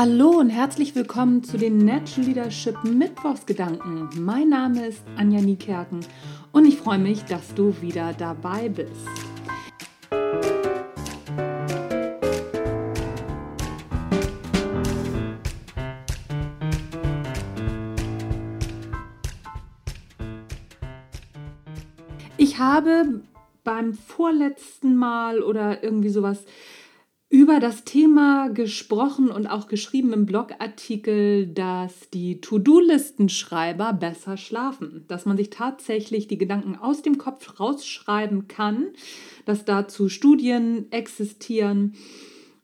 Hallo und herzlich willkommen zu den Natural Leadership Mittwochsgedanken. Mein Name ist Anja Niekerken und ich freue mich, dass du wieder dabei bist. Ich habe beim vorletzten Mal oder irgendwie sowas über das Thema gesprochen und auch geschrieben im Blogartikel, dass die To-Do-Listenschreiber besser schlafen, dass man sich tatsächlich die Gedanken aus dem Kopf rausschreiben kann, dass dazu Studien existieren.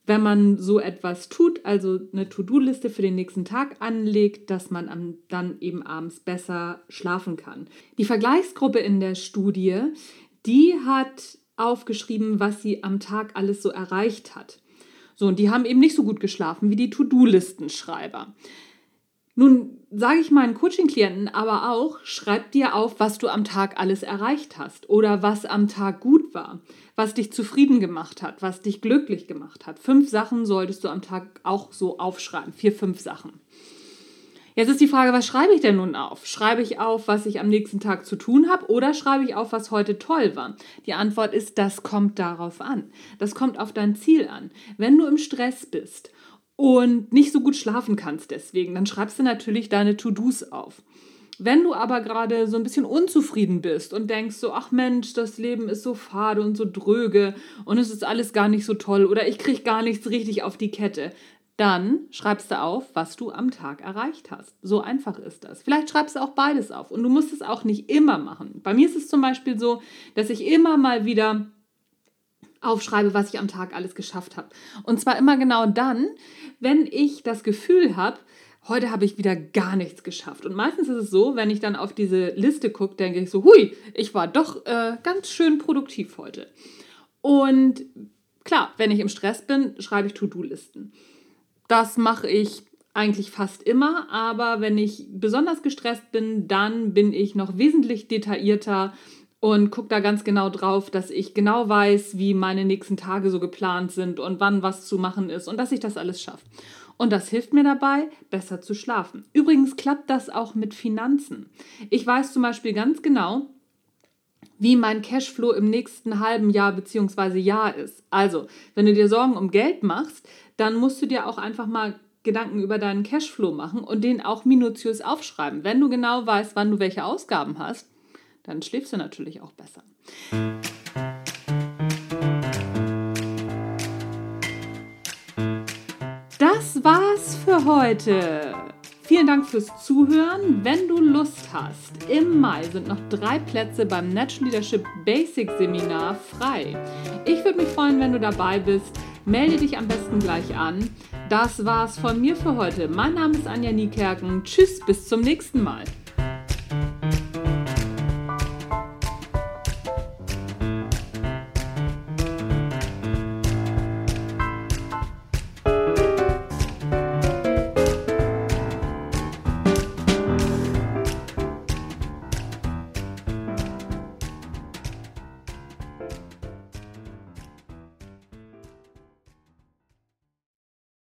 Wenn man so etwas tut, also eine To-Do-Liste für den nächsten Tag anlegt, dass man dann eben abends besser schlafen kann. Die Vergleichsgruppe in der Studie, die hat aufgeschrieben, was sie am Tag alles so erreicht hat. So, und die haben eben nicht so gut geschlafen wie die To-Do-Listenschreiber. Nun sage ich meinen Coaching-Klienten aber auch, schreib dir auf, was du am Tag alles erreicht hast oder was am Tag gut war, was dich zufrieden gemacht hat, was dich glücklich gemacht hat. Fünf Sachen solltest du am Tag auch so aufschreiben, vier, fünf Sachen. Jetzt ist die Frage, was schreibe ich denn nun auf? Schreibe ich auf, was ich am nächsten Tag zu tun habe oder schreibe ich auf, was heute toll war? Die Antwort ist, das kommt darauf an. Das kommt auf dein Ziel an. Wenn du im Stress bist und nicht so gut schlafen kannst deswegen, dann schreibst du natürlich deine To-Dos auf. Wenn du aber gerade so ein bisschen unzufrieden bist und denkst so, ach Mensch, das Leben ist so fade und so dröge und es ist alles gar nicht so toll oder ich kriege gar nichts richtig auf die Kette, dann schreibst du auf, was du am Tag erreicht hast. So einfach ist das. Vielleicht schreibst du auch beides auf und du musst es auch nicht immer machen. Bei mir ist es zum Beispiel so, dass ich immer mal wieder aufschreibe, was ich am Tag alles geschafft habe. Und zwar immer genau dann, wenn ich das Gefühl habe, heute habe ich wieder gar nichts geschafft. Und meistens ist es so, wenn ich dann auf diese Liste gucke, denke ich so, hui, ich war doch äh, ganz schön produktiv heute. Und klar, wenn ich im Stress bin, schreibe ich To-Do-Listen. Das mache ich eigentlich fast immer, aber wenn ich besonders gestresst bin, dann bin ich noch wesentlich detaillierter und gucke da ganz genau drauf, dass ich genau weiß, wie meine nächsten Tage so geplant sind und wann was zu machen ist und dass ich das alles schaffe. Und das hilft mir dabei, besser zu schlafen. Übrigens klappt das auch mit Finanzen. Ich weiß zum Beispiel ganz genau, wie mein Cashflow im nächsten halben Jahr bzw. Jahr ist. Also, wenn du dir Sorgen um Geld machst, dann musst du dir auch einfach mal Gedanken über deinen Cashflow machen und den auch minutiös aufschreiben. Wenn du genau weißt, wann du welche Ausgaben hast, dann schläfst du natürlich auch besser. Das war's für heute. Vielen Dank fürs Zuhören. Wenn du Lust hast, im Mai sind noch drei Plätze beim Natural Leadership Basic Seminar frei. Ich würde mich freuen, wenn du dabei bist. Melde dich am besten gleich an. Das war's von mir für heute. Mein Name ist Anja Niekerken. Tschüss, bis zum nächsten Mal.